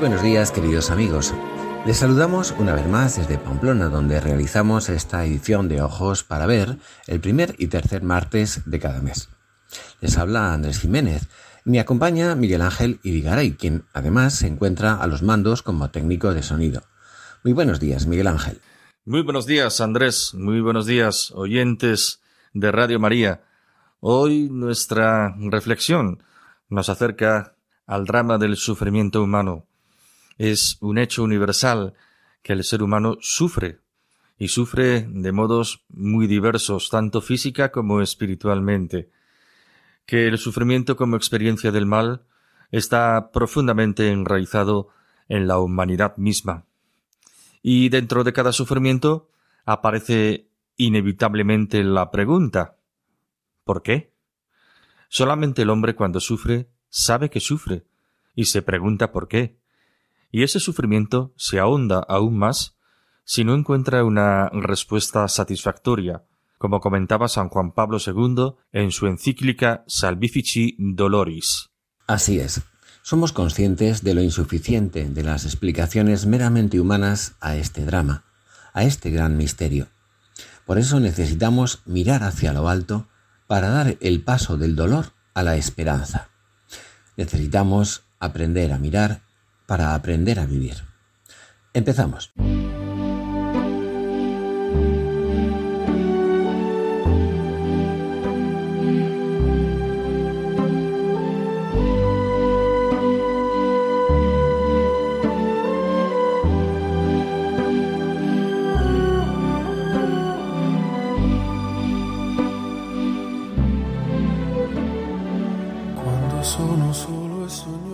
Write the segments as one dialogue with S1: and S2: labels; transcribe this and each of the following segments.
S1: Buenos días queridos amigos. Les saludamos una vez más desde Pamplona, donde realizamos esta edición de Ojos para Ver el primer y tercer martes de cada mes. Les habla Andrés Jiménez. Me acompaña Miguel Ángel Irigaray, quien además se encuentra a los mandos como técnico de sonido. Muy buenos días, Miguel Ángel.
S2: Muy buenos días, Andrés. Muy buenos días, oyentes de Radio María. Hoy nuestra reflexión nos acerca al drama del sufrimiento humano es un hecho universal que el ser humano sufre y sufre de modos muy diversos, tanto física como espiritualmente, que el sufrimiento como experiencia del mal está profundamente enraizado en la humanidad misma. Y dentro de cada sufrimiento aparece inevitablemente la pregunta ¿por qué? Solamente el hombre cuando sufre sabe que sufre y se pregunta por qué y ese sufrimiento se ahonda aún más si no encuentra una respuesta satisfactoria, como comentaba San Juan Pablo II en su encíclica Salvifici Doloris.
S1: Así es. Somos conscientes de lo insuficiente de las explicaciones meramente humanas a este drama, a este gran misterio. Por eso necesitamos mirar hacia lo alto para dar el paso del dolor a la esperanza. Necesitamos aprender a mirar para aprender a vivir. Empezamos.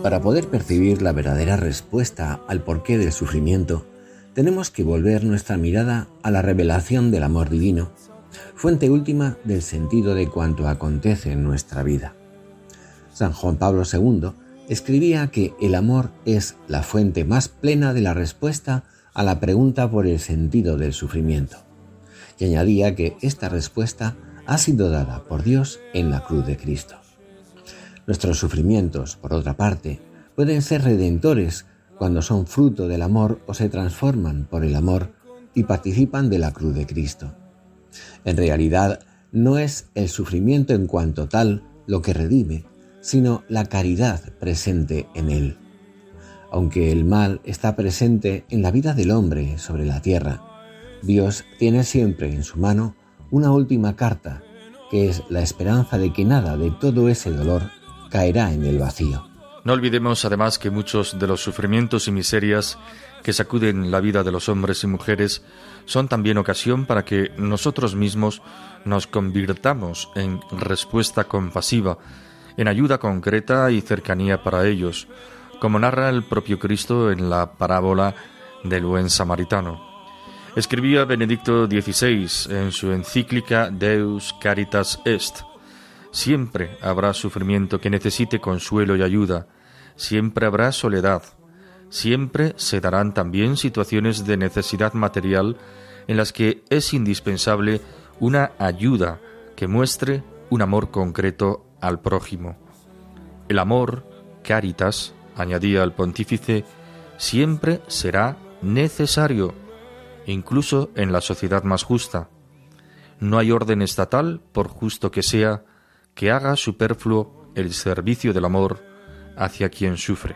S1: Para poder percibir la verdadera respuesta al porqué del sufrimiento, tenemos que volver nuestra mirada a la revelación del amor divino, fuente última del sentido de cuanto acontece en nuestra vida. San Juan Pablo II escribía que el amor es la fuente más plena de la respuesta a la pregunta por el sentido del sufrimiento, y añadía que esta respuesta ha sido dada por Dios en la cruz de Cristo. Nuestros sufrimientos, por otra parte, pueden ser redentores cuando son fruto del amor o se transforman por el amor y participan de la cruz de Cristo. En realidad, no es el sufrimiento en cuanto tal lo que redime, sino la caridad presente en él. Aunque el mal está presente en la vida del hombre sobre la tierra, Dios tiene siempre en su mano una última carta, que es la esperanza de que nada de todo ese dolor caerá en el vacío.
S2: No olvidemos además que muchos de los sufrimientos y miserias que sacuden la vida de los hombres y mujeres son también ocasión para que nosotros mismos nos convirtamos en respuesta compasiva, en ayuda concreta y cercanía para ellos, como narra el propio Cristo en la parábola del buen samaritano. Escribía Benedicto XVI en su encíclica Deus Caritas Est, Siempre habrá sufrimiento que necesite consuelo y ayuda, siempre habrá soledad, siempre se darán también situaciones de necesidad material en las que es indispensable una ayuda que muestre un amor concreto al prójimo. El amor, caritas, añadía el pontífice, siempre será necesario, incluso en la sociedad más justa. No hay orden estatal, por justo que sea, que haga superfluo el servicio del amor hacia quien sufre.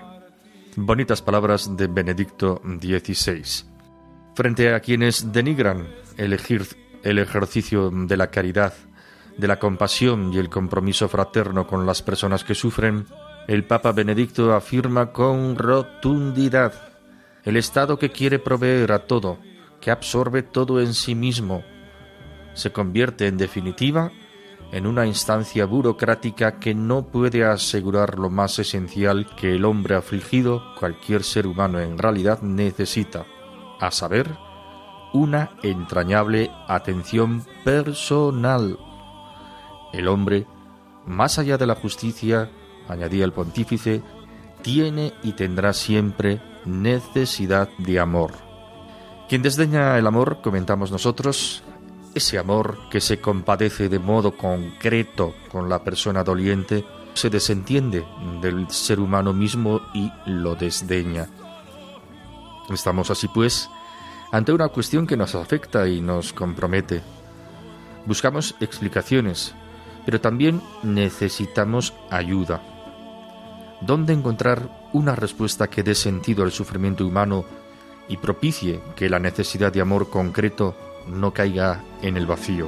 S2: Bonitas palabras de Benedicto XVI. Frente a quienes denigran elegir el ejercicio de la caridad, de la compasión y el compromiso fraterno con las personas que sufren, el Papa Benedicto afirma con rotundidad el Estado que quiere proveer a todo, que absorbe todo en sí mismo, se convierte en definitiva en una instancia burocrática que no puede asegurar lo más esencial que el hombre afligido, cualquier ser humano en realidad necesita, a saber, una entrañable atención personal. El hombre, más allá de la justicia, añadía el pontífice, tiene y tendrá siempre necesidad de amor. Quien desdeña el amor, comentamos nosotros, ese amor que se compadece de modo concreto con la persona doliente, se desentiende del ser humano mismo y lo desdeña. Estamos así pues ante una cuestión que nos afecta y nos compromete. Buscamos explicaciones, pero también necesitamos ayuda. ¿Dónde encontrar una respuesta que dé sentido al sufrimiento humano y propicie que la necesidad de amor concreto no caiga en el vacío?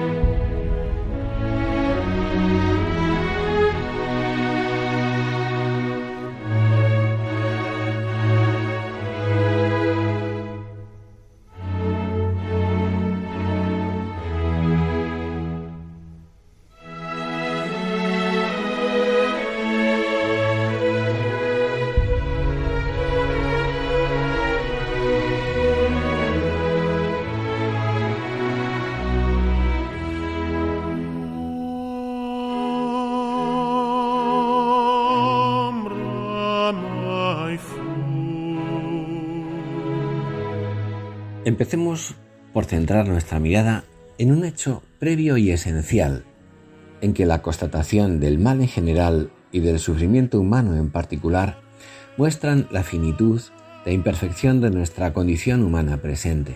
S1: Empecemos por centrar nuestra mirada en un hecho previo y esencial, en que la constatación del mal en general y del sufrimiento humano en particular muestran la finitud, la imperfección de nuestra condición humana presente.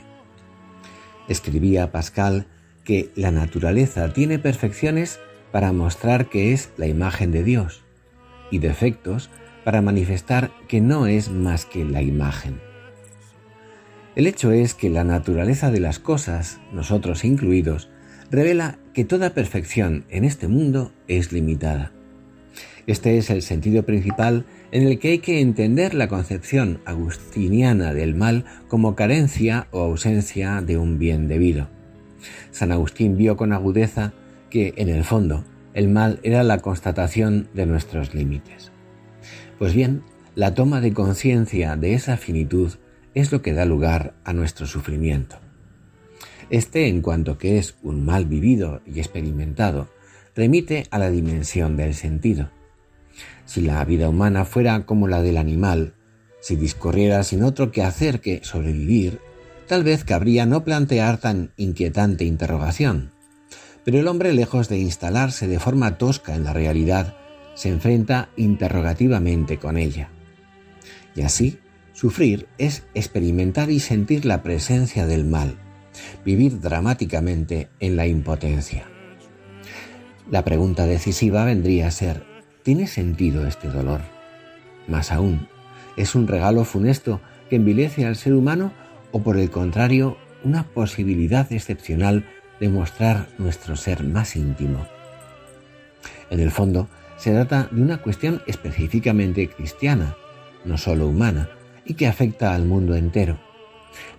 S1: Escribía Pascal que la naturaleza tiene perfecciones para mostrar que es la imagen de Dios y defectos para manifestar que no es más que la imagen. El hecho es que la naturaleza de las cosas, nosotros incluidos, revela que toda perfección en este mundo es limitada. Este es el sentido principal en el que hay que entender la concepción agustiniana del mal como carencia o ausencia de un bien debido. San Agustín vio con agudeza que, en el fondo, el mal era la constatación de nuestros límites. Pues bien, la toma de conciencia de esa finitud es lo que da lugar a nuestro sufrimiento. Este, en cuanto que es un mal vivido y experimentado, remite a la dimensión del sentido. Si la vida humana fuera como la del animal, si discurriera sin otro que hacer que sobrevivir, tal vez cabría no plantear tan inquietante interrogación. Pero el hombre, lejos de instalarse de forma tosca en la realidad, se enfrenta interrogativamente con ella. Y así, Sufrir es experimentar y sentir la presencia del mal, vivir dramáticamente en la impotencia. La pregunta decisiva vendría a ser, ¿tiene sentido este dolor? Más aún, ¿es un regalo funesto que envilece al ser humano o por el contrario una posibilidad excepcional de mostrar nuestro ser más íntimo? En el fondo, se trata de una cuestión específicamente cristiana, no solo humana, y que afecta al mundo entero.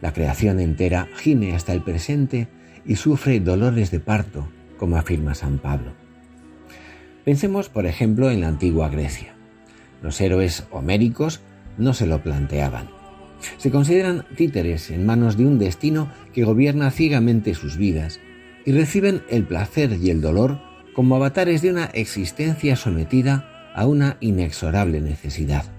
S1: La creación entera gime hasta el presente y sufre dolores de parto, como afirma San Pablo. Pensemos, por ejemplo, en la antigua Grecia. Los héroes homéricos no se lo planteaban. Se consideran títeres en manos de un destino que gobierna ciegamente sus vidas y reciben el placer y el dolor como avatares de una existencia sometida a una inexorable necesidad.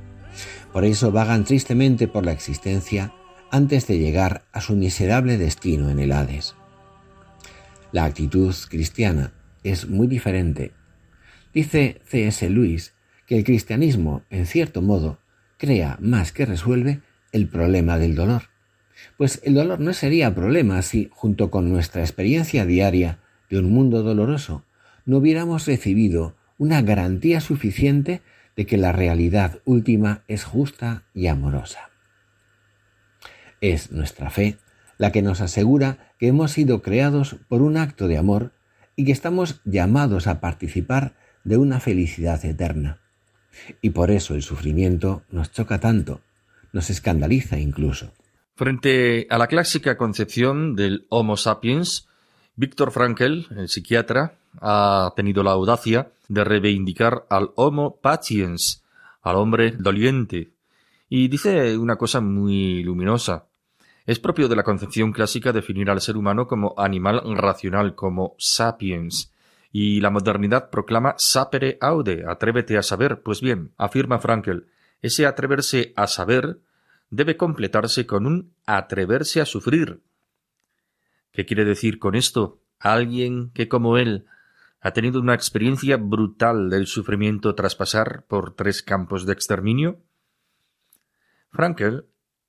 S1: Por eso vagan tristemente por la existencia antes de llegar a su miserable destino en el Hades. La actitud cristiana es muy diferente. Dice C.S. Lewis que el cristianismo, en cierto modo, crea más que resuelve el problema del dolor. Pues el dolor no sería problema si, junto con nuestra experiencia diaria de un mundo doloroso, no hubiéramos recibido una garantía suficiente de que la realidad última es justa y amorosa. Es nuestra fe la que nos asegura que hemos sido creados por un acto de amor y que estamos llamados a participar de una felicidad eterna. Y por eso el sufrimiento nos choca tanto, nos escandaliza incluso.
S2: Frente a la clásica concepción del Homo sapiens, Víctor Frankl, el psiquiatra, ha tenido la audacia de reivindicar al Homo patiens, al hombre doliente, y dice una cosa muy luminosa. Es propio de la concepción clásica definir al ser humano como animal racional, como sapiens, y la modernidad proclama sapere aude, atrévete a saber. Pues bien, afirma Frankl, ese atreverse a saber debe completarse con un atreverse a sufrir. ¿Qué quiere decir con esto? Alguien que como él ha tenido una experiencia brutal del sufrimiento tras pasar por tres campos de exterminio? Frankel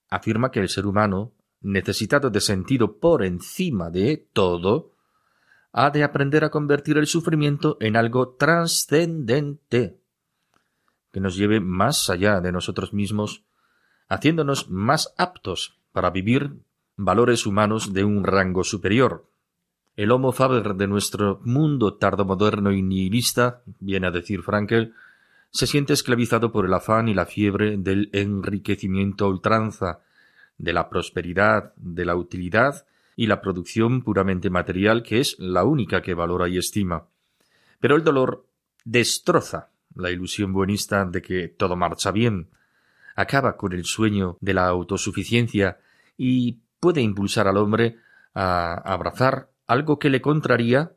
S2: afirma que el ser humano, necesitado de sentido por encima de todo, ha de aprender a convertir el sufrimiento en algo trascendente, que nos lleve más allá de nosotros mismos, haciéndonos más aptos para vivir valores humanos de un rango superior. El homo faber de nuestro mundo tardomoderno y nihilista, viene a decir Frankel, se siente esclavizado por el afán y la fiebre del enriquecimiento ultranza, de la prosperidad, de la utilidad y la producción puramente material, que es la única que valora y estima. Pero el dolor destroza la ilusión buenista de que todo marcha bien, acaba con el sueño de la autosuficiencia y puede impulsar al hombre a abrazar algo que le contraría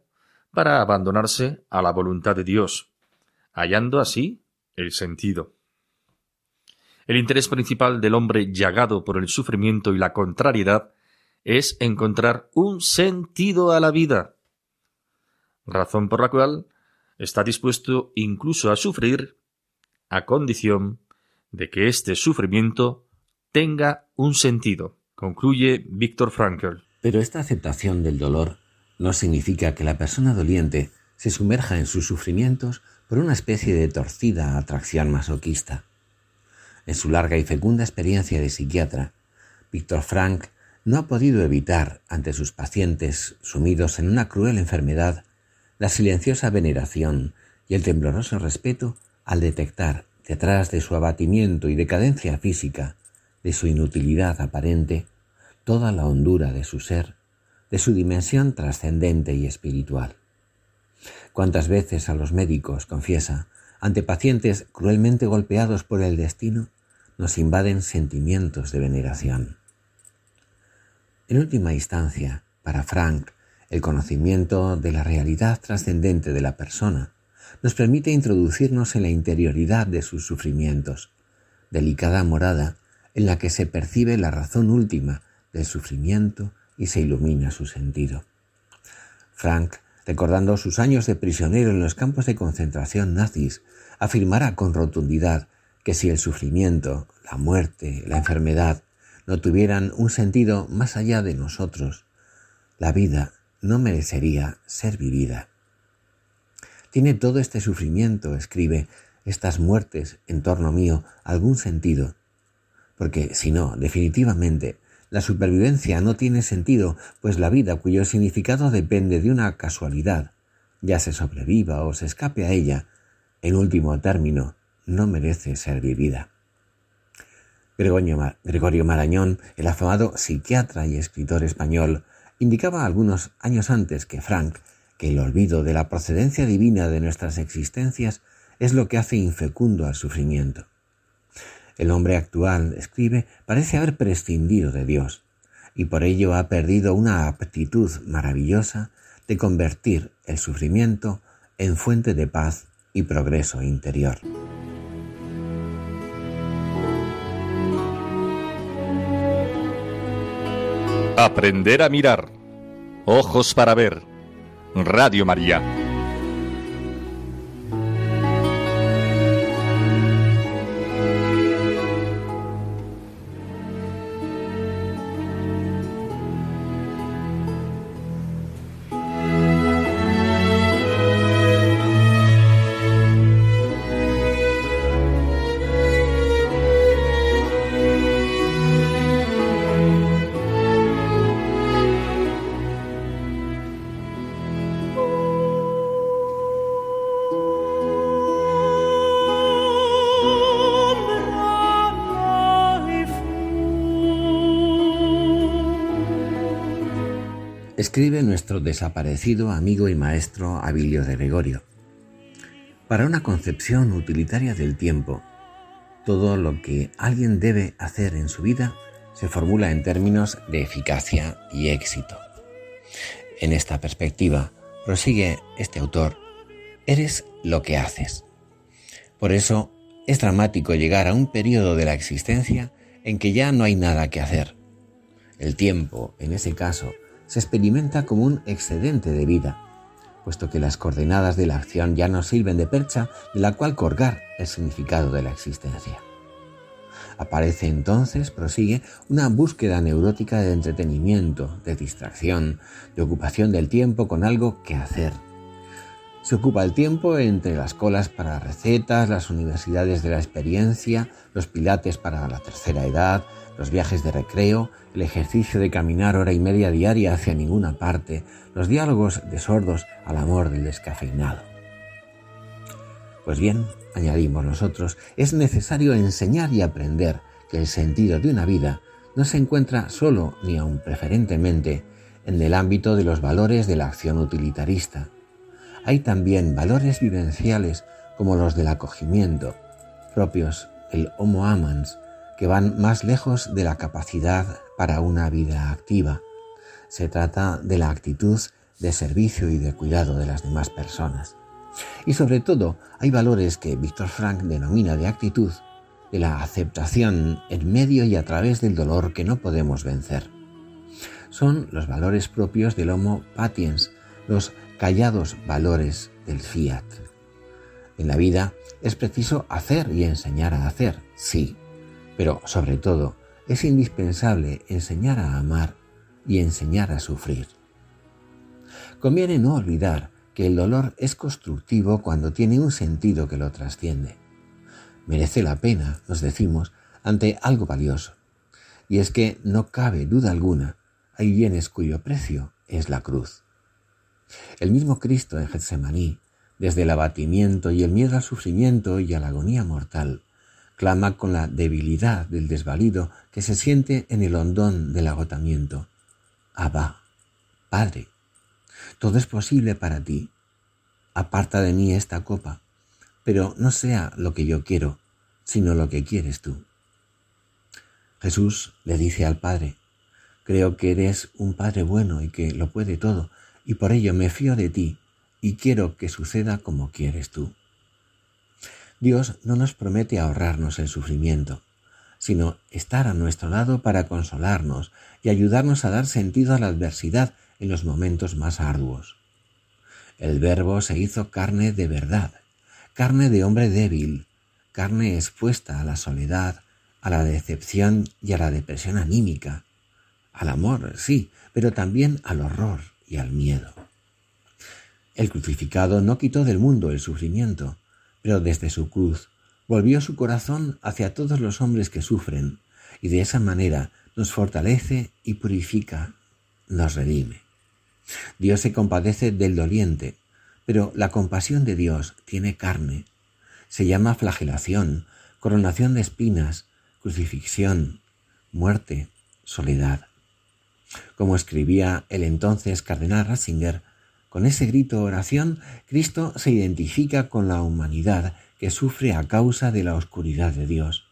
S2: para abandonarse a la voluntad de Dios, hallando así el sentido. El interés principal del hombre llagado por el sufrimiento y la contrariedad es encontrar un sentido a la vida, razón por la cual está dispuesto incluso a sufrir a condición de que este sufrimiento tenga un sentido, concluye Víctor Frankl.
S1: Pero esta aceptación del dolor no significa que la persona doliente se sumerja en sus sufrimientos por una especie de torcida atracción masoquista. En su larga y fecunda experiencia de psiquiatra, Víctor Frank no ha podido evitar, ante sus pacientes sumidos en una cruel enfermedad, la silenciosa veneración y el tembloroso respeto al detectar, detrás de su abatimiento y decadencia física, de su inutilidad aparente, toda la hondura de su ser de su dimensión trascendente y espiritual. ¿Cuántas veces a los médicos, confiesa, ante pacientes cruelmente golpeados por el destino, nos invaden sentimientos de veneración? En última instancia, para Frank, el conocimiento de la realidad trascendente de la persona nos permite introducirnos en la interioridad de sus sufrimientos, delicada morada en la que se percibe la razón última del sufrimiento y se ilumina su sentido. Frank, recordando sus años de prisionero en los campos de concentración nazis, afirmará con rotundidad que si el sufrimiento, la muerte, la enfermedad no tuvieran un sentido más allá de nosotros, la vida no merecería ser vivida. ¿Tiene todo este sufrimiento, escribe, estas muertes en torno mío algún sentido? Porque si no, definitivamente la supervivencia no tiene sentido, pues la vida cuyo significado depende de una casualidad, ya se sobreviva o se escape a ella, en último término, no merece ser vivida. Gregorio Marañón, el afamado psiquiatra y escritor español, indicaba algunos años antes que Frank que el olvido de la procedencia divina de nuestras existencias es lo que hace infecundo al sufrimiento. El hombre actual, escribe, parece haber prescindido de Dios y por ello ha perdido una aptitud maravillosa de convertir el sufrimiento en fuente de paz y progreso interior.
S3: Aprender a mirar. Ojos para ver. Radio María.
S1: Escribe nuestro desaparecido amigo y maestro Abilio de Gregorio. Para una concepción utilitaria del tiempo, todo lo que alguien debe hacer en su vida se formula en términos de eficacia y éxito. En esta perspectiva, prosigue este autor, eres lo que haces. Por eso es dramático llegar a un periodo de la existencia en que ya no hay nada que hacer. El tiempo, en ese caso, se experimenta como un excedente de vida, puesto que las coordenadas de la acción ya no sirven de percha de la cual colgar el significado de la existencia. Aparece entonces, prosigue, una búsqueda neurótica de entretenimiento, de distracción, de ocupación del tiempo con algo que hacer. Se ocupa el tiempo entre las colas para recetas, las universidades de la experiencia, los pilates para la tercera edad, los viajes de recreo, el ejercicio de caminar hora y media diaria hacia ninguna parte, los diálogos de sordos al amor del descafeinado. Pues bien, añadimos nosotros, es necesario enseñar y aprender que el sentido de una vida no se encuentra solo ni aun preferentemente en el ámbito de los valores de la acción utilitarista. Hay también valores vivenciales como los del acogimiento, propios el homo amans, que van más lejos de la capacidad para una vida activa. Se trata de la actitud de servicio y de cuidado de las demás personas. Y sobre todo hay valores que Víctor Frank denomina de actitud, de la aceptación en medio y a través del dolor que no podemos vencer. Son los valores propios del Homo patiens, los callados valores del fiat. En la vida es preciso hacer y enseñar a hacer, sí, pero sobre todo, es indispensable enseñar a amar y enseñar a sufrir. Conviene no olvidar que el dolor es constructivo cuando tiene un sentido que lo trasciende. Merece la pena, nos decimos, ante algo valioso. Y es que no cabe duda alguna, hay bienes cuyo precio es la cruz. El mismo Cristo en Getsemaní, desde el abatimiento y el miedo al sufrimiento y a la agonía mortal, clama con la debilidad del desvalido que se siente en el hondón del agotamiento. Abba, Padre, todo es posible para ti. Aparta de mí esta copa, pero no sea lo que yo quiero, sino lo que quieres tú. Jesús le dice al Padre, creo que eres un Padre bueno y que lo puede todo, y por ello me fío de ti y quiero que suceda como quieres tú. Dios no nos promete ahorrarnos el sufrimiento, sino estar a nuestro lado para consolarnos y ayudarnos a dar sentido a la adversidad en los momentos más arduos. El Verbo se hizo carne de verdad, carne de hombre débil, carne expuesta a la soledad, a la decepción y a la depresión anímica, al amor, sí, pero también al horror y al miedo. El crucificado no quitó del mundo el sufrimiento, pero desde su cruz volvió su corazón hacia todos los hombres que sufren, y de esa manera nos fortalece y purifica, nos redime. Dios se compadece del doliente, pero la compasión de Dios tiene carne. Se llama flagelación, coronación de espinas, crucifixión, muerte, soledad. Como escribía el entonces cardenal Ratzinger, con ese grito oración, Cristo se identifica con la humanidad que sufre a causa de la oscuridad de Dios.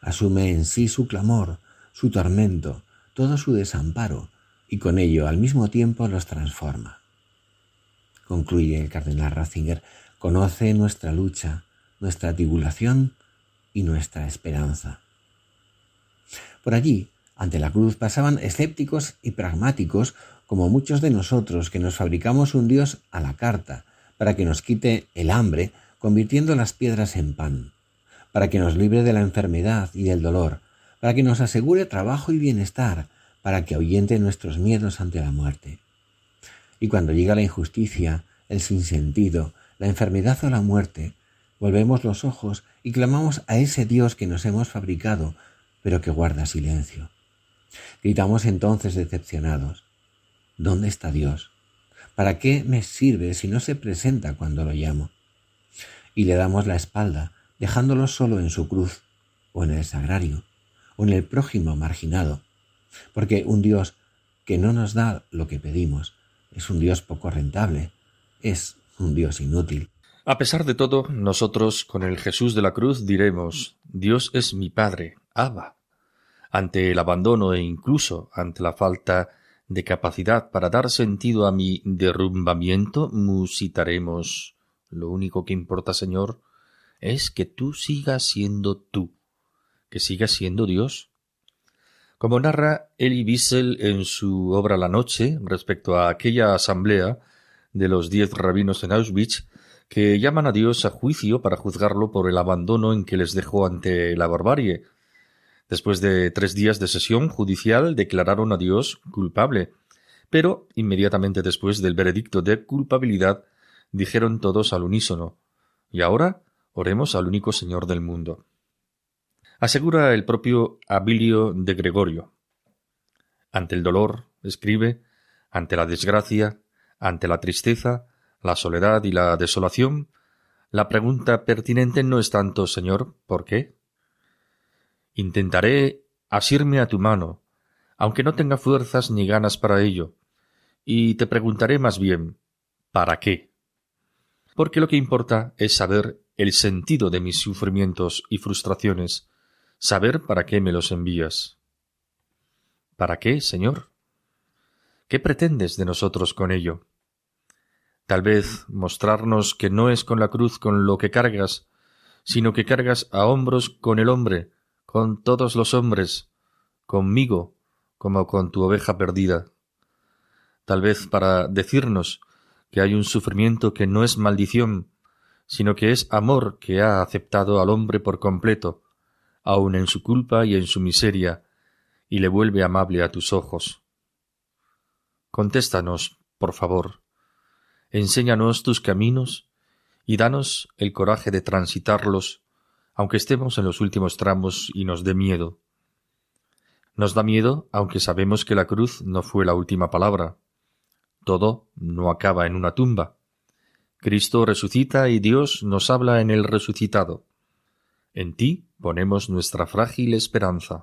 S1: Asume en sí su clamor, su tormento, todo su desamparo, y con ello al mismo tiempo los transforma. Concluye el cardenal Ratzinger, conoce nuestra lucha, nuestra tribulación y nuestra esperanza. Por allí, ante la cruz pasaban escépticos y pragmáticos como muchos de nosotros que nos fabricamos un Dios a la carta para que nos quite el hambre, convirtiendo las piedras en pan, para que nos libre de la enfermedad y del dolor, para que nos asegure trabajo y bienestar, para que ahuyente nuestros miedos ante la muerte. Y cuando llega la injusticia, el sinsentido, la enfermedad o la muerte, volvemos los ojos y clamamos a ese Dios que nos hemos fabricado, pero que guarda silencio. Gritamos entonces decepcionados, ¿dónde está Dios? ¿Para qué me sirve si no se presenta cuando lo llamo? Y le damos la espalda, dejándolo solo en su cruz, o en el sagrario, o en el prójimo marginado, porque un Dios que no nos da lo que pedimos es un Dios poco rentable, es un Dios inútil.
S2: A pesar de todo, nosotros con el Jesús de la cruz diremos, Dios es mi Padre, Abba. Ante el abandono e incluso ante la falta de capacidad para dar sentido a mi derrumbamiento, musitaremos. Lo único que importa, Señor, es que tú sigas siendo tú, que sigas siendo Dios. Como narra Elie Wiesel en su obra La Noche respecto a aquella asamblea de los diez rabinos en Auschwitz que llaman a Dios a juicio para juzgarlo por el abandono en que les dejó ante la barbarie. Después de tres días de sesión judicial declararon a Dios culpable, pero inmediatamente después del veredicto de culpabilidad dijeron todos al unísono Y ahora oremos al único Señor del mundo asegura el propio Abilio de Gregorio. Ante el dolor, escribe, ante la desgracia, ante la tristeza, la soledad y la desolación, la pregunta pertinente no es tanto, Señor, ¿por qué? Intentaré asirme a tu mano, aunque no tenga fuerzas ni ganas para ello, y te preguntaré más bien, ¿para qué? Porque lo que importa es saber el sentido de mis sufrimientos y frustraciones, saber para qué me los envías. ¿Para qué, Señor? ¿Qué pretendes de nosotros con ello? Tal vez mostrarnos que no es con la cruz con lo que cargas, sino que cargas a hombros con el hombre, con todos los hombres, conmigo, como con tu oveja perdida. Tal vez para decirnos que hay un sufrimiento que no es maldición, sino que es amor que ha aceptado al hombre por completo, aun en su culpa y en su miseria, y le vuelve amable a tus ojos. Contéstanos, por favor, enséñanos tus caminos y danos el coraje de transitarlos, aunque estemos en los últimos tramos y nos dé miedo. Nos da miedo, aunque sabemos que la cruz no fue la última palabra. Todo no acaba en una tumba. Cristo resucita y Dios nos habla en el resucitado. En ti ponemos nuestra frágil esperanza.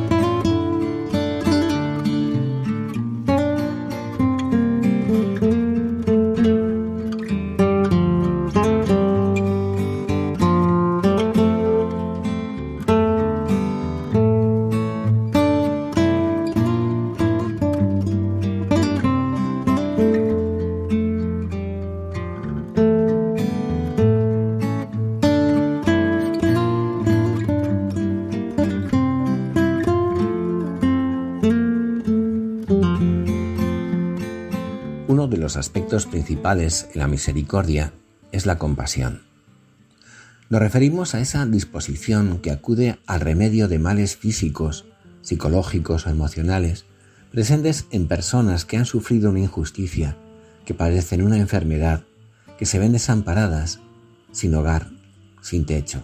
S1: Principales en la misericordia es la compasión. Nos referimos a esa disposición que acude al remedio de males físicos, psicológicos o emocionales presentes en personas que han sufrido una injusticia, que padecen una enfermedad, que se ven desamparadas, sin hogar, sin techo.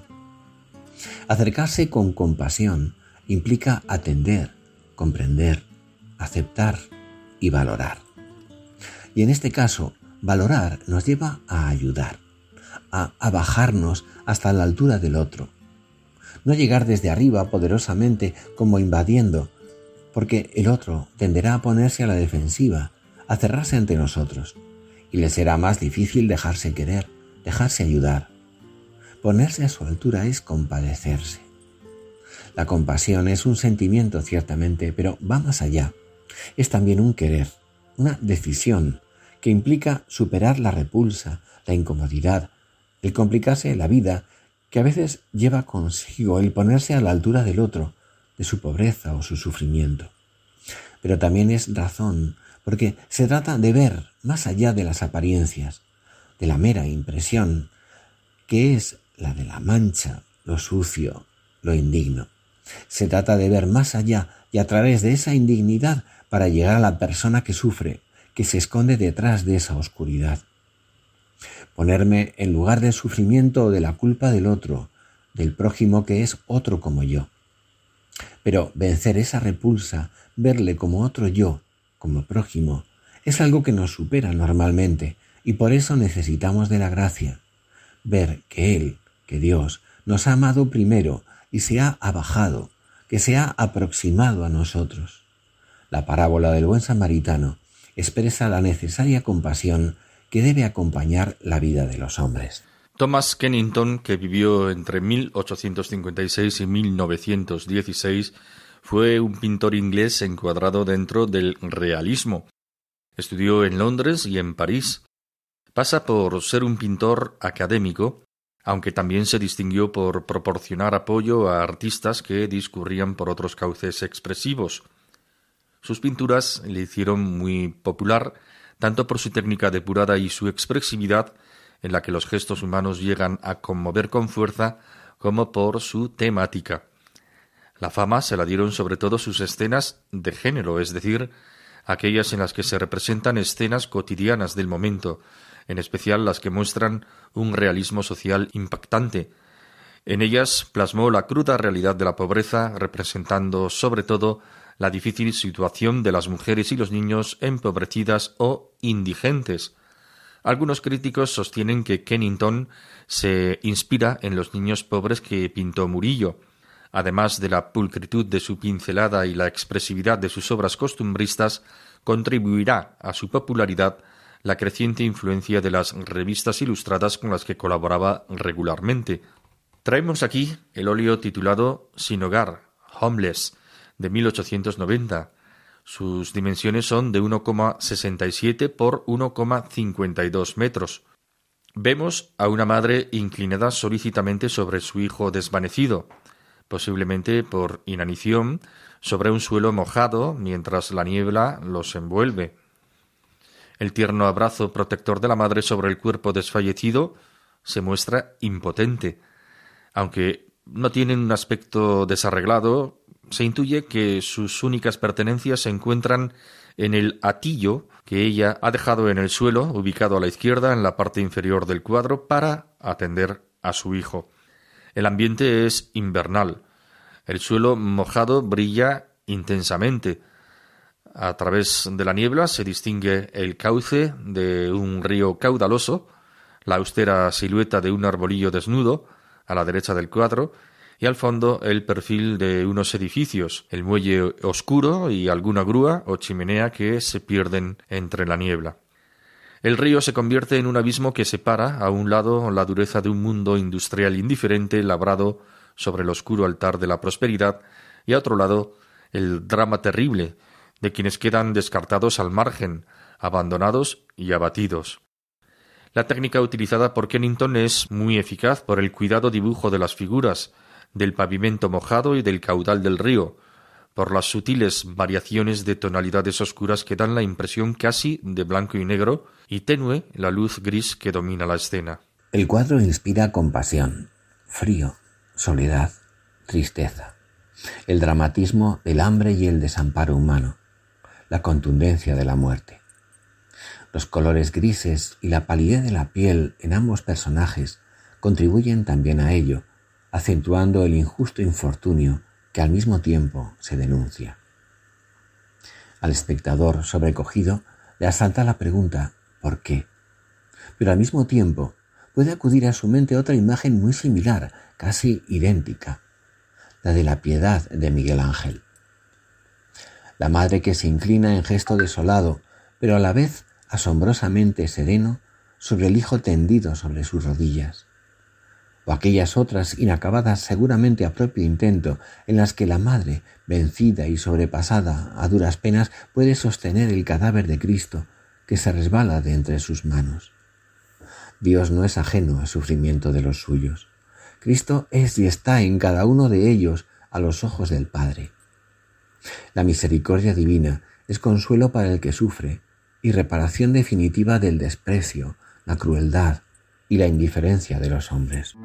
S1: Acercarse con compasión implica atender, comprender, aceptar y valorar. Y en este caso, valorar nos lleva a ayudar, a, bajarnos hasta la altura del otro. No llegar desde arriba poderosamente como invadiendo, porque el otro tenderá a ponerse a la defensiva, a cerrarse ante nosotros, y le será más difícil dejarse querer, dejarse ayudar. Ponerse a su altura es compadecerse. La compasión es un sentimiento ciertamente, pero va más allá. Es también un querer, una decisión que implica superar la repulsa, la incomodidad, el complicarse la vida, que a veces lleva consigo el ponerse a la altura del otro, de su pobreza o su sufrimiento. Pero también es razón, porque se trata de ver más allá de las apariencias, de la mera impresión, que es la de la mancha, lo sucio, lo indigno. Se trata de ver más allá y a través de esa indignidad para llegar a la persona que sufre, que se esconde detrás de esa oscuridad. Ponerme en lugar del sufrimiento o de la culpa del otro, del prójimo que es otro como yo. Pero vencer esa repulsa, verle como otro yo, como prójimo, es algo que nos supera normalmente y por eso necesitamos de la gracia. Ver que Él, que Dios, nos ha amado primero y se ha abajado, que se ha aproximado a nosotros. La parábola del buen samaritano expresa la necesaria compasión que debe acompañar la vida de los hombres.
S2: Thomas Kennington, que vivió entre 1856 y 1916, fue un pintor inglés encuadrado dentro del realismo. Estudió en Londres y en París. Pasa por ser un pintor académico, aunque también se distinguió por proporcionar apoyo a artistas que discurrían por otros cauces expresivos. Sus pinturas le hicieron muy popular tanto por su técnica depurada y su expresividad, en la que los gestos humanos llegan a conmover con fuerza, como por su temática. La fama se la dieron sobre todo sus escenas de género, es decir, aquellas en las que se representan escenas cotidianas del momento, en especial las que muestran un realismo social impactante. En ellas plasmó la cruda realidad de la pobreza, representando sobre todo la difícil situación de las mujeres y los niños empobrecidas o indigentes. Algunos críticos sostienen que Kennington se inspira en los niños pobres que pintó Murillo. Además de la pulcritud de su pincelada y la expresividad de sus obras costumbristas, contribuirá a su popularidad la creciente influencia de las revistas ilustradas con las que colaboraba regularmente. Traemos aquí el óleo titulado Sin hogar, Homeless, de 1890. Sus dimensiones son de 1,67 por 1,52 metros. Vemos a una madre inclinada solícitamente sobre su hijo desvanecido, posiblemente por inanición, sobre un suelo mojado mientras la niebla los envuelve. El tierno abrazo protector de la madre sobre el cuerpo desfallecido se muestra impotente. Aunque no tienen un aspecto desarreglado, se intuye que sus únicas pertenencias se encuentran en el atillo que ella ha dejado en el suelo, ubicado a la izquierda en la parte inferior del cuadro, para atender a su hijo. El ambiente es invernal. El suelo mojado brilla intensamente. A través de la niebla se distingue el cauce de un río caudaloso, la austera silueta de un arbolillo desnudo, a la derecha del cuadro, y al fondo el perfil de unos edificios, el muelle oscuro y alguna grúa o chimenea que se pierden entre la niebla. El río se convierte en un abismo que separa a un lado la dureza de un mundo industrial indiferente labrado sobre el oscuro altar de la prosperidad y a otro lado el drama terrible de quienes quedan descartados al margen, abandonados y abatidos. La técnica utilizada por Kennington es muy eficaz por el cuidado dibujo de las figuras, del pavimento mojado y del caudal del río, por las sutiles variaciones de tonalidades oscuras que dan la impresión casi de blanco y negro y tenue la luz gris que domina la escena.
S1: El cuadro inspira compasión, frío, soledad, tristeza, el dramatismo del hambre y el desamparo humano, la contundencia de la muerte. Los colores grises y la palidez de la piel en ambos personajes contribuyen también a ello, acentuando el injusto infortunio que al mismo tiempo se denuncia. Al espectador sobrecogido le asalta la pregunta ¿por qué? Pero al mismo tiempo puede acudir a su mente otra imagen muy similar, casi idéntica, la de la piedad de Miguel Ángel. La madre que se inclina en gesto desolado, pero a la vez asombrosamente sereno, sobre el hijo tendido sobre sus rodillas o aquellas otras inacabadas seguramente a propio intento, en las que la madre, vencida y sobrepasada a duras penas, puede sostener el cadáver de Cristo, que se resbala de entre sus manos. Dios no es ajeno al sufrimiento de los suyos. Cristo es y está en cada uno de ellos a los ojos del Padre. La misericordia divina es consuelo para el que sufre y reparación definitiva del desprecio, la crueldad y la indiferencia de los hombres.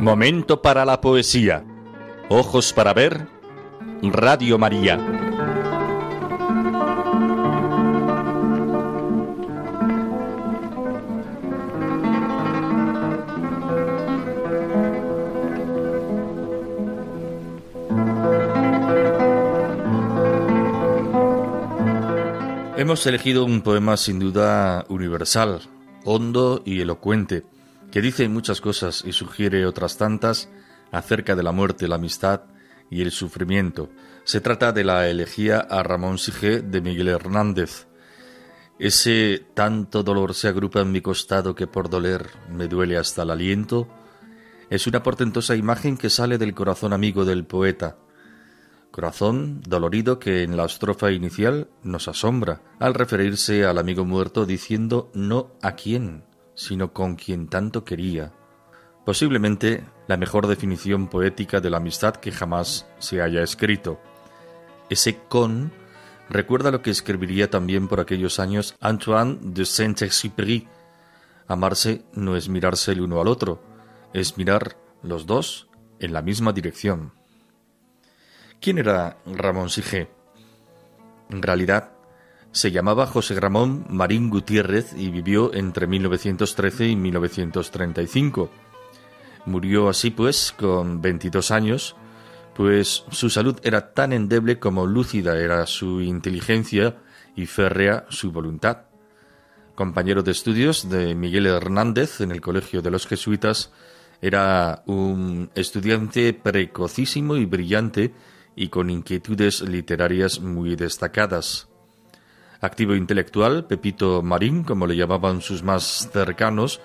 S3: Momento para la poesía. Ojos para ver. Radio María.
S2: Hemos elegido un poema sin duda universal, hondo y elocuente que dice muchas cosas y sugiere otras tantas acerca de la muerte, la amistad y el sufrimiento. Se trata de la elegía a Ramón Sige de Miguel Hernández. Ese tanto dolor se agrupa en mi costado que por doler me duele hasta el aliento, es una portentosa imagen que sale del corazón amigo del poeta. Corazón dolorido que en la estrofa inicial nos asombra al referirse al amigo muerto diciendo no a quién, sino con quien tanto quería. Posiblemente la mejor definición poética de la amistad que jamás se haya escrito. Ese con recuerda lo que escribiría también por aquellos años Antoine de Saint-Exupéry. Amarse no es mirarse el uno al otro, es mirar los dos en la misma dirección. ¿Quién era Ramón Sige? En realidad, se llamaba José Ramón Marín Gutiérrez y vivió entre 1913 y 1935. Murió así pues con 22 años, pues su salud era tan endeble como lúcida era su inteligencia y férrea su voluntad. Compañero de estudios de Miguel Hernández en el Colegio de los Jesuitas, era un estudiante precocísimo y brillante y con inquietudes literarias muy destacadas. Activo intelectual, Pepito Marín, como le llamaban sus más cercanos,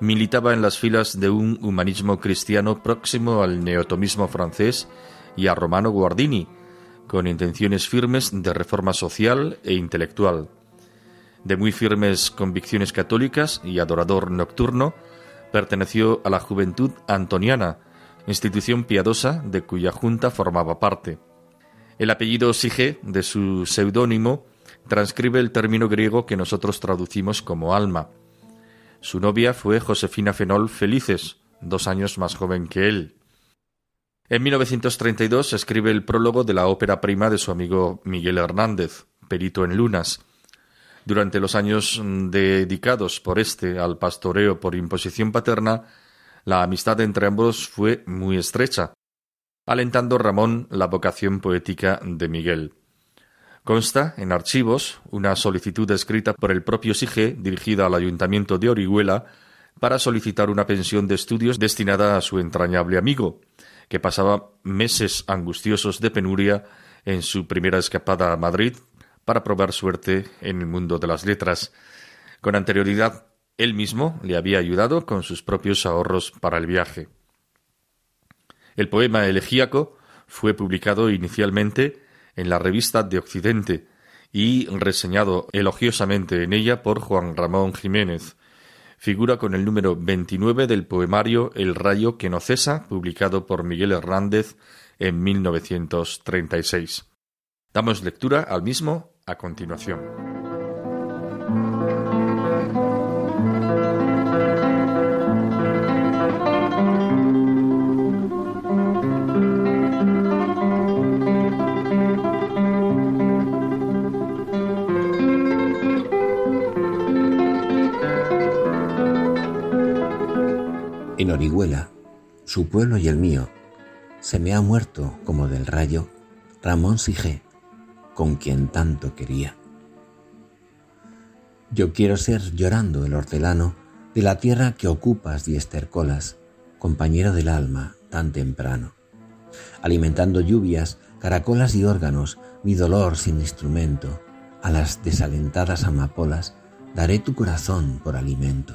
S2: militaba en las filas de un humanismo cristiano próximo al neotomismo francés y a Romano Guardini, con intenciones firmes de reforma social e intelectual. De muy firmes convicciones católicas y adorador nocturno, perteneció a la Juventud Antoniana, institución piadosa de cuya junta formaba parte. El apellido Sige, de su seudónimo, transcribe el término griego que nosotros traducimos como alma. Su novia fue Josefina Fenol Felices, dos años más joven que él. En 1932 escribe el prólogo de la ópera prima de su amigo Miguel Hernández, Perito en Lunas. Durante los años dedicados por este al pastoreo por imposición paterna, la amistad entre ambos fue muy estrecha, alentando Ramón la vocación poética de Miguel. Consta en archivos una solicitud escrita por el propio Sige dirigida al Ayuntamiento de Orihuela para solicitar una pensión de estudios destinada a su entrañable amigo, que pasaba meses angustiosos de penuria en su primera escapada a Madrid para probar suerte en el mundo de las letras. Con anterioridad, él mismo le había ayudado con sus propios ahorros para el viaje. El poema elegíaco fue publicado inicialmente en la revista de Occidente y reseñado elogiosamente en ella por Juan Ramón Jiménez. Figura con el número 29 del poemario El rayo que no cesa, publicado por Miguel Hernández en 1936. Damos lectura al mismo a continuación.
S1: En Orihuela, su pueblo y el mío, se me ha muerto como del rayo Ramón Sige, con quien tanto quería. Yo quiero ser llorando el hortelano de la tierra que ocupas y estercolas, compañero del alma tan temprano. Alimentando lluvias, caracolas y órganos, mi dolor sin instrumento, a las desalentadas amapolas daré tu corazón por alimento.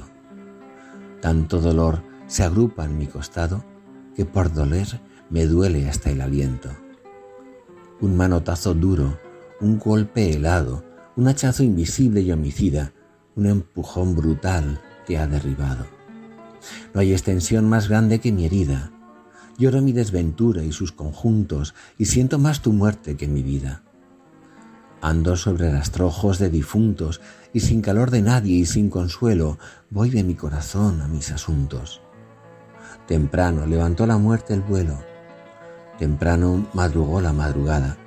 S1: Tanto dolor se agrupa en mi costado que por doler me duele hasta el aliento. Un manotazo duro, un golpe helado, un hachazo invisible y homicida, un empujón brutal te ha derribado. No hay extensión más grande que mi herida. Lloro mi desventura y sus conjuntos y siento más tu muerte que mi vida. Ando sobre rastrojos de difuntos y sin calor de nadie y sin consuelo voy de mi corazón a mis asuntos. Temprano levantó la muerte el vuelo, temprano madrugó la madrugada,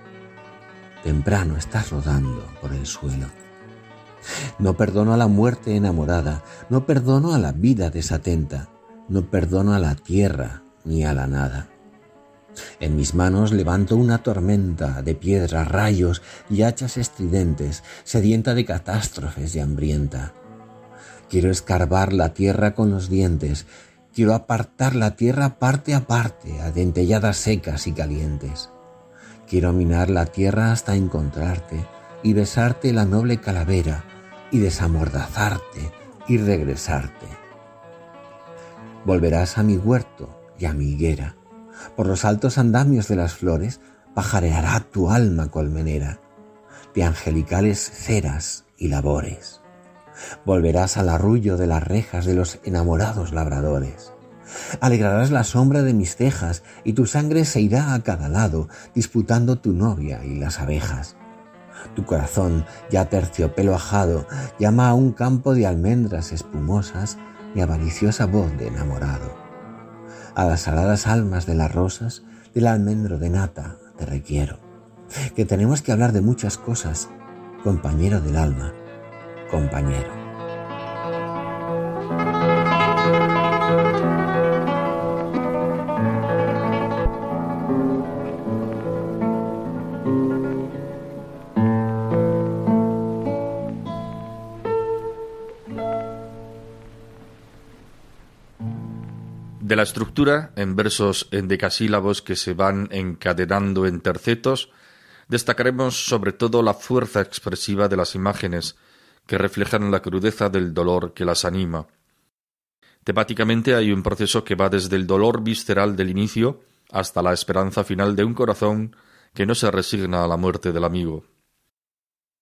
S1: temprano estás rodando por el suelo. No perdono a la muerte enamorada, no perdono a la vida desatenta, no perdono a la tierra ni a la nada. En mis manos levanto una tormenta de piedras, rayos y hachas estridentes, sedienta de catástrofes y hambrienta. Quiero escarbar la tierra con los dientes, quiero apartar la tierra parte a parte, a dentelladas secas y calientes. Quiero minar la tierra hasta encontrarte y besarte la noble calavera y desamordazarte y regresarte. Volverás a mi huerto y a mi higuera. Por los altos andamios de las flores pajareará tu alma colmenera de angelicales ceras y labores. Volverás al arrullo de las rejas de los enamorados labradores. Alegrarás la sombra de mis cejas y tu sangre se irá a cada lado disputando tu novia y las abejas. Tu corazón, ya terciopelo ajado, llama a un campo de almendras espumosas mi avariciosa voz de enamorado. A las aladas almas de las rosas, del almendro de nata, te requiero. Que tenemos que hablar de muchas cosas, compañero del alma, compañero.
S2: De la estructura, en versos endecasílabos que se van encadenando en tercetos, destacaremos sobre todo la fuerza expresiva de las imágenes, que reflejan la crudeza del dolor que las anima. Temáticamente hay un proceso que va desde el dolor visceral del inicio hasta la esperanza final de un corazón que no se resigna a la muerte del amigo.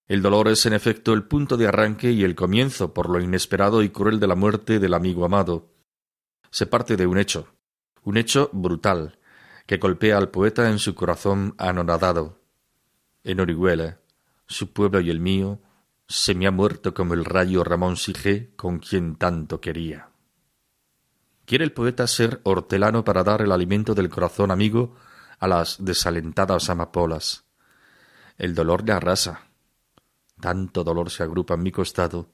S2: El dolor es en efecto el punto de arranque y el comienzo por lo inesperado y cruel de la muerte del amigo amado se parte de un hecho, un hecho brutal, que golpea al poeta en su corazón anonadado. En Orihuela, su pueblo y el mío, se me ha muerto como el rayo Ramón Sige con quien tanto quería. Quiere el poeta ser hortelano para dar el alimento del corazón amigo a las desalentadas amapolas. El dolor le arrasa. Tanto dolor se agrupa en mi costado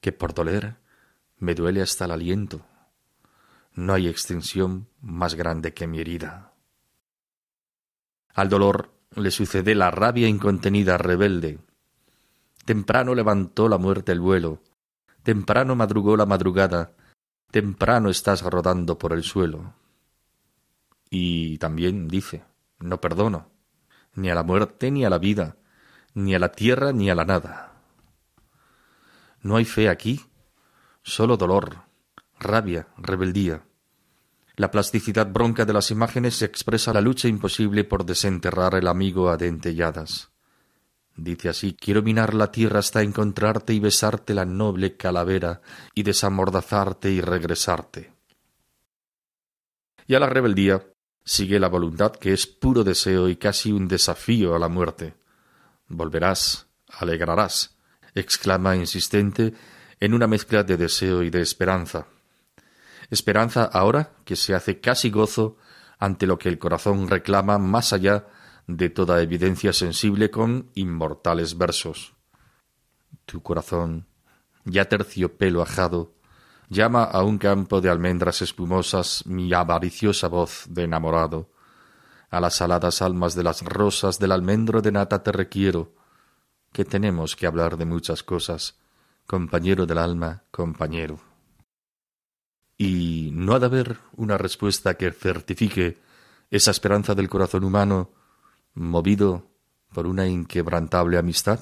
S2: que por doler me duele hasta el aliento no hay extensión más grande que mi herida. Al dolor le sucede la rabia incontenida rebelde. Temprano levantó la muerte el vuelo, temprano madrugó la madrugada, temprano estás rodando por el suelo. Y también dice, no perdono, ni a la muerte ni a la vida, ni a la tierra ni a la nada. No hay fe aquí, solo dolor, rabia, rebeldía. La plasticidad bronca de las imágenes expresa la lucha imposible por desenterrar el amigo a dentelladas. Dice así Quiero minar la tierra hasta encontrarte y besarte la noble calavera y desamordazarte y regresarte. Y a la rebeldía sigue la voluntad que es puro deseo y casi un desafío a la muerte. Volverás, alegrarás, exclama insistente en una mezcla de deseo y de esperanza esperanza ahora que se hace casi gozo ante lo que el corazón reclama más allá de toda evidencia sensible con inmortales versos. Tu corazón, ya terciopelo ajado, llama a un campo de almendras espumosas mi avariciosa voz de enamorado. A las aladas almas de las rosas del almendro de nata te requiero, que tenemos que hablar de muchas cosas, compañero del alma, compañero. Y no ha de haber una respuesta que certifique esa esperanza del corazón humano movido por una inquebrantable amistad.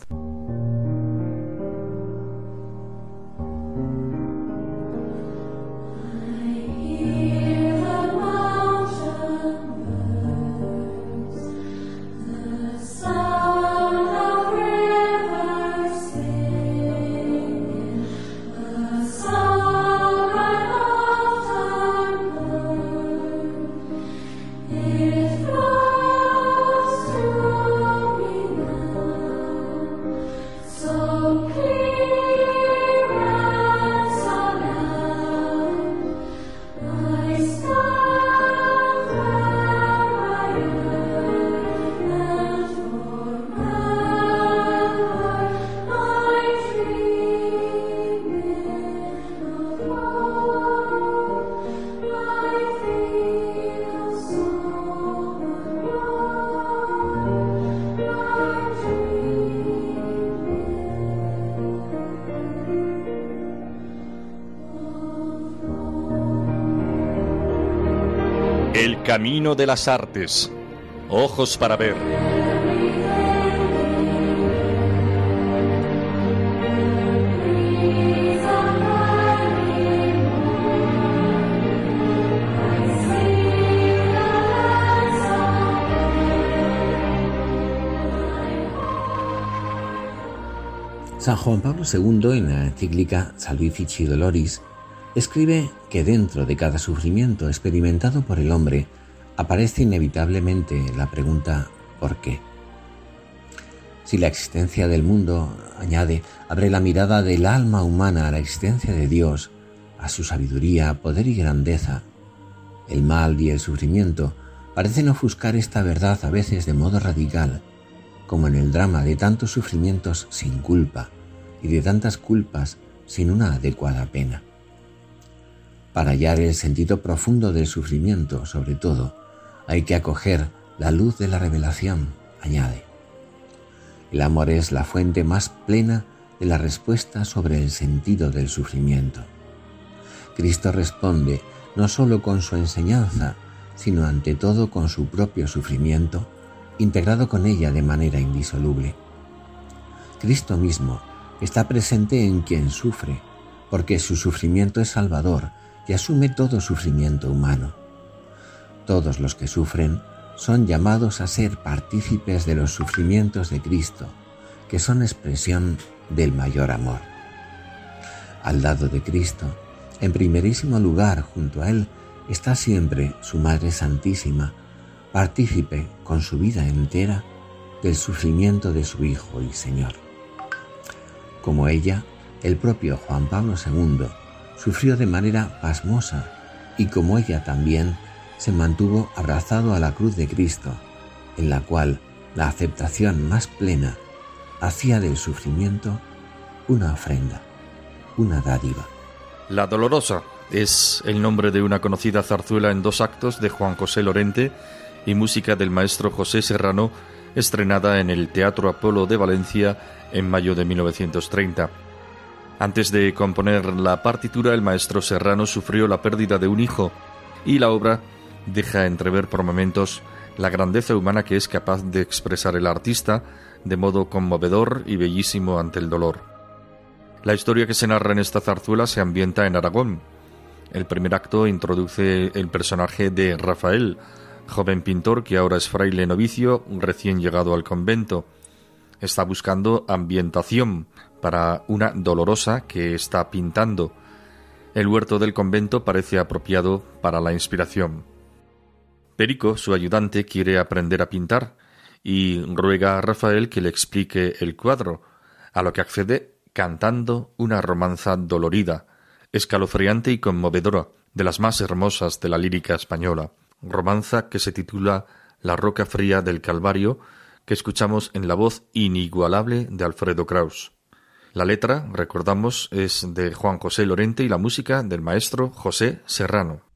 S3: Camino de las Artes. Ojos para ver.
S1: San Juan Pablo II en la encíclica Salvifici Doloris escribe que dentro de cada sufrimiento experimentado por el hombre aparece inevitablemente la pregunta ¿por qué? Si la existencia del mundo, añade, abre la mirada del alma humana a la existencia de Dios, a su sabiduría, poder y grandeza, el mal y el sufrimiento parecen ofuscar esta verdad a veces de modo radical, como en el drama de tantos sufrimientos sin culpa y de tantas culpas sin una adecuada pena. Para hallar el sentido profundo del sufrimiento, sobre todo, hay que acoger la luz de la revelación, añade. El amor es la fuente más plena de la respuesta sobre el sentido del sufrimiento. Cristo responde no sólo con su enseñanza, sino ante todo con su propio sufrimiento, integrado con ella de manera indisoluble. Cristo mismo está presente en quien sufre, porque su sufrimiento es salvador y asume todo sufrimiento humano. Todos los que sufren son llamados a ser partícipes de los sufrimientos de Cristo, que son expresión del mayor amor. Al lado de Cristo, en primerísimo lugar junto a Él, está siempre su Madre Santísima, partícipe con su vida entera del sufrimiento de su Hijo y Señor. Como ella, el propio Juan Pablo II sufrió de manera pasmosa y como ella también se mantuvo abrazado a la cruz de Cristo, en la cual la aceptación más plena hacía del sufrimiento una ofrenda, una dádiva.
S2: La Dolorosa es el nombre de una conocida zarzuela en dos actos de Juan José Lorente y música del maestro José Serrano, estrenada en el Teatro Apolo de Valencia en mayo de 1930. Antes de componer la partitura, el maestro Serrano sufrió la pérdida de un hijo y la obra deja entrever por momentos la grandeza humana que es capaz de expresar el artista de modo conmovedor y bellísimo ante el dolor. La historia que se narra en esta zarzuela se ambienta en Aragón. El primer acto introduce el personaje de Rafael, joven pintor que ahora es fraile novicio recién llegado al convento. Está buscando ambientación para una dolorosa que está pintando. El huerto del convento parece apropiado para la inspiración. Perico, su ayudante, quiere aprender a pintar y ruega a Rafael que le explique el cuadro, a lo que accede cantando una romanza dolorida, escalofriante y conmovedora, de las más hermosas de la lírica española, romanza que se titula La roca fría del Calvario, que escuchamos en la voz inigualable de Alfredo Kraus. La letra, recordamos, es de Juan José Lorente y la música del maestro José Serrano.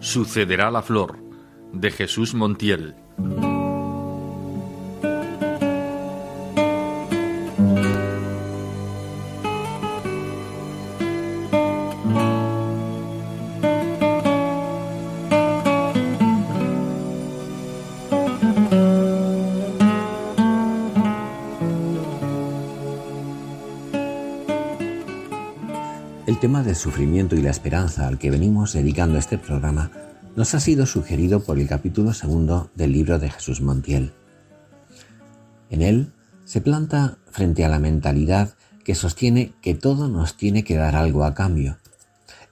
S2: Sucederá la flor de Jesús Montiel.
S1: Sufrimiento y la esperanza al que venimos dedicando este programa nos ha sido sugerido por el capítulo segundo del libro de Jesús Montiel. En él se planta frente a la mentalidad que sostiene que todo nos tiene que dar algo a cambio,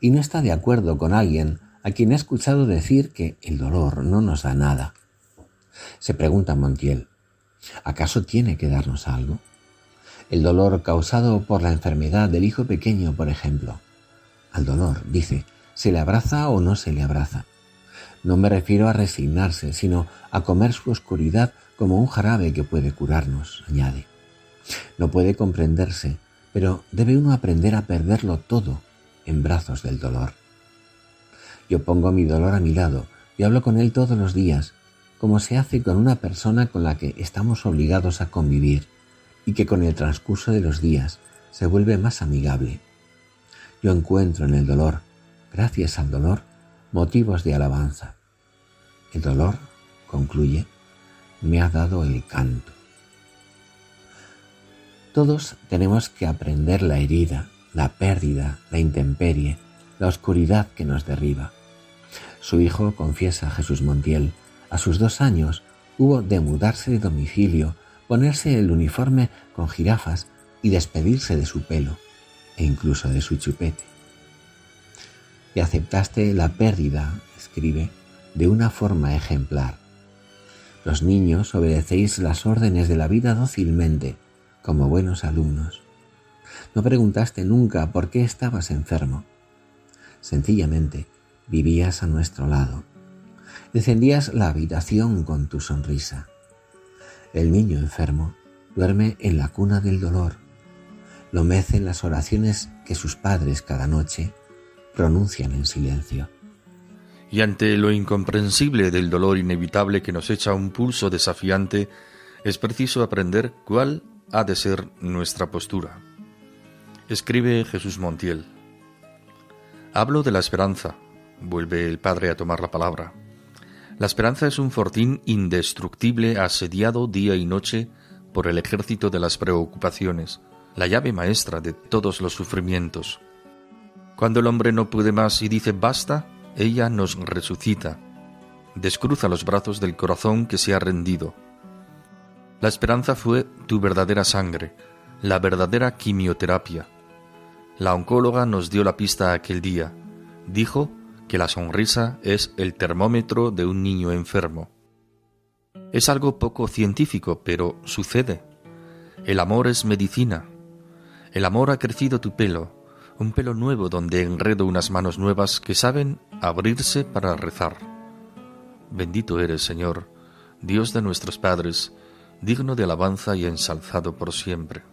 S1: y no está de acuerdo con alguien a quien he escuchado decir que el dolor no nos da nada. Se pregunta Montiel, ¿acaso tiene que darnos algo? El dolor causado por la enfermedad del hijo pequeño, por ejemplo. Al dolor, dice, ¿se le abraza o no se le abraza? No me refiero a resignarse, sino a comer su oscuridad como un jarabe que puede curarnos, añade. No puede comprenderse, pero debe uno aprender a perderlo todo en brazos del dolor. Yo pongo mi dolor a mi lado y hablo con él todos los días, como se hace con una persona con la que estamos obligados a convivir y que con el transcurso de los días se vuelve más amigable. Yo encuentro en el dolor, gracias al dolor, motivos de alabanza. El dolor, concluye, me ha dado el canto. Todos tenemos que aprender la herida, la pérdida, la intemperie, la oscuridad que nos derriba. Su hijo, confiesa Jesús Montiel, a sus dos años hubo de mudarse de domicilio, ponerse el uniforme con jirafas y despedirse de su pelo e incluso de su chupete. Y aceptaste la pérdida, escribe, de una forma ejemplar. Los niños obedecéis las órdenes de la vida dócilmente, como buenos alumnos. No preguntaste nunca por qué estabas enfermo. Sencillamente vivías a nuestro lado. Encendías la habitación con tu sonrisa. El niño enfermo duerme en la cuna del dolor. Lo mecen las oraciones que sus padres cada noche pronuncian en silencio.
S2: Y ante lo incomprensible del dolor inevitable que nos echa un pulso desafiante, es preciso aprender cuál ha de ser nuestra postura. Escribe Jesús Montiel. Hablo de la esperanza, vuelve el Padre a tomar la palabra. La esperanza es un fortín indestructible asediado día y noche por el ejército de las preocupaciones, la llave maestra de todos los sufrimientos. Cuando el hombre no puede más y dice basta, ella nos resucita, descruza los brazos del corazón que se ha rendido. La esperanza fue tu verdadera sangre, la verdadera quimioterapia. La oncóloga nos dio la pista aquel día. Dijo que la sonrisa es el termómetro de un niño enfermo. Es algo poco científico, pero sucede. El amor es medicina. El amor ha crecido tu pelo, un pelo nuevo donde enredo unas manos nuevas que saben abrirse para rezar. Bendito eres, Señor, Dios de nuestros padres, digno de alabanza y ensalzado por siempre.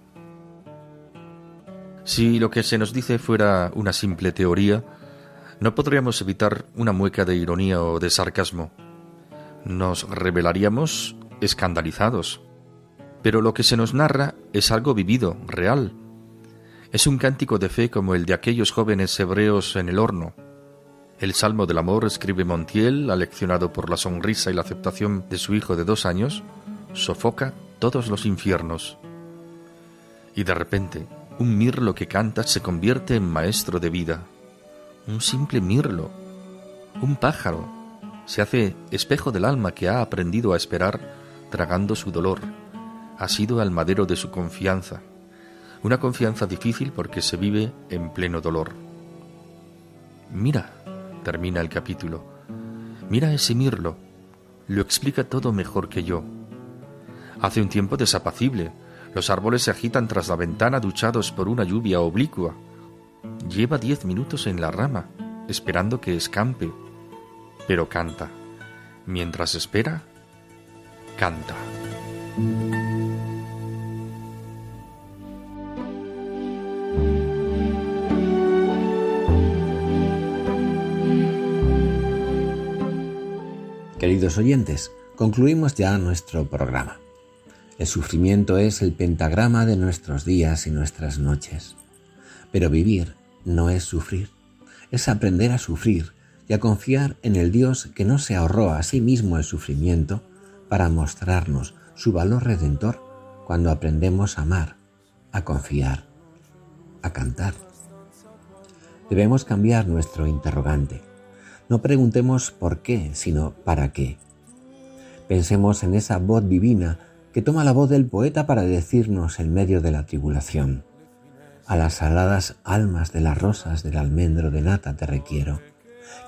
S2: Si lo que se nos dice fuera una simple teoría, no podríamos evitar una mueca de ironía o de sarcasmo. Nos revelaríamos escandalizados. Pero lo que se nos narra es algo vivido, real, es un cántico de fe como el de aquellos jóvenes hebreos en el horno. El Salmo del Amor, escribe Montiel, aleccionado por la sonrisa y la aceptación de su hijo de dos años, sofoca todos los infiernos. Y de repente, un mirlo que canta se convierte en maestro de vida. Un simple mirlo, un pájaro, se hace espejo del alma que ha aprendido a esperar tragando su dolor. Ha sido al madero de su confianza. Una confianza difícil porque se vive en pleno dolor. Mira, termina el capítulo, mira ese mirlo, lo explica todo mejor que yo. Hace un tiempo desapacible, los árboles se agitan tras la ventana duchados por una lluvia oblicua. Lleva diez minutos en la rama, esperando que escampe, pero canta. Mientras espera, canta.
S1: Queridos oyentes, concluimos ya nuestro programa. El sufrimiento es el pentagrama de nuestros días y nuestras noches. Pero vivir no es sufrir, es aprender a sufrir y a confiar en el Dios que no se ahorró a sí mismo el sufrimiento para mostrarnos su valor redentor cuando aprendemos a amar, a confiar, a cantar. Debemos cambiar nuestro interrogante no preguntemos por qué, sino para qué. Pensemos en esa voz divina que toma la voz del poeta para decirnos en medio de la tribulación. A las saladas almas de las rosas del almendro de nata te requiero,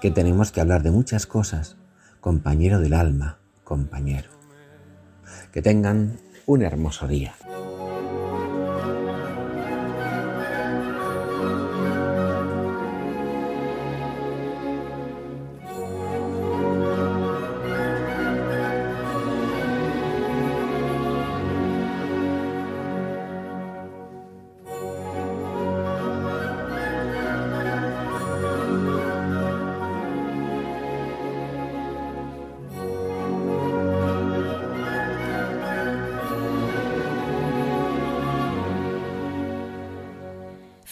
S1: que tenemos que hablar de muchas cosas, compañero del alma, compañero. Que tengan un hermoso día.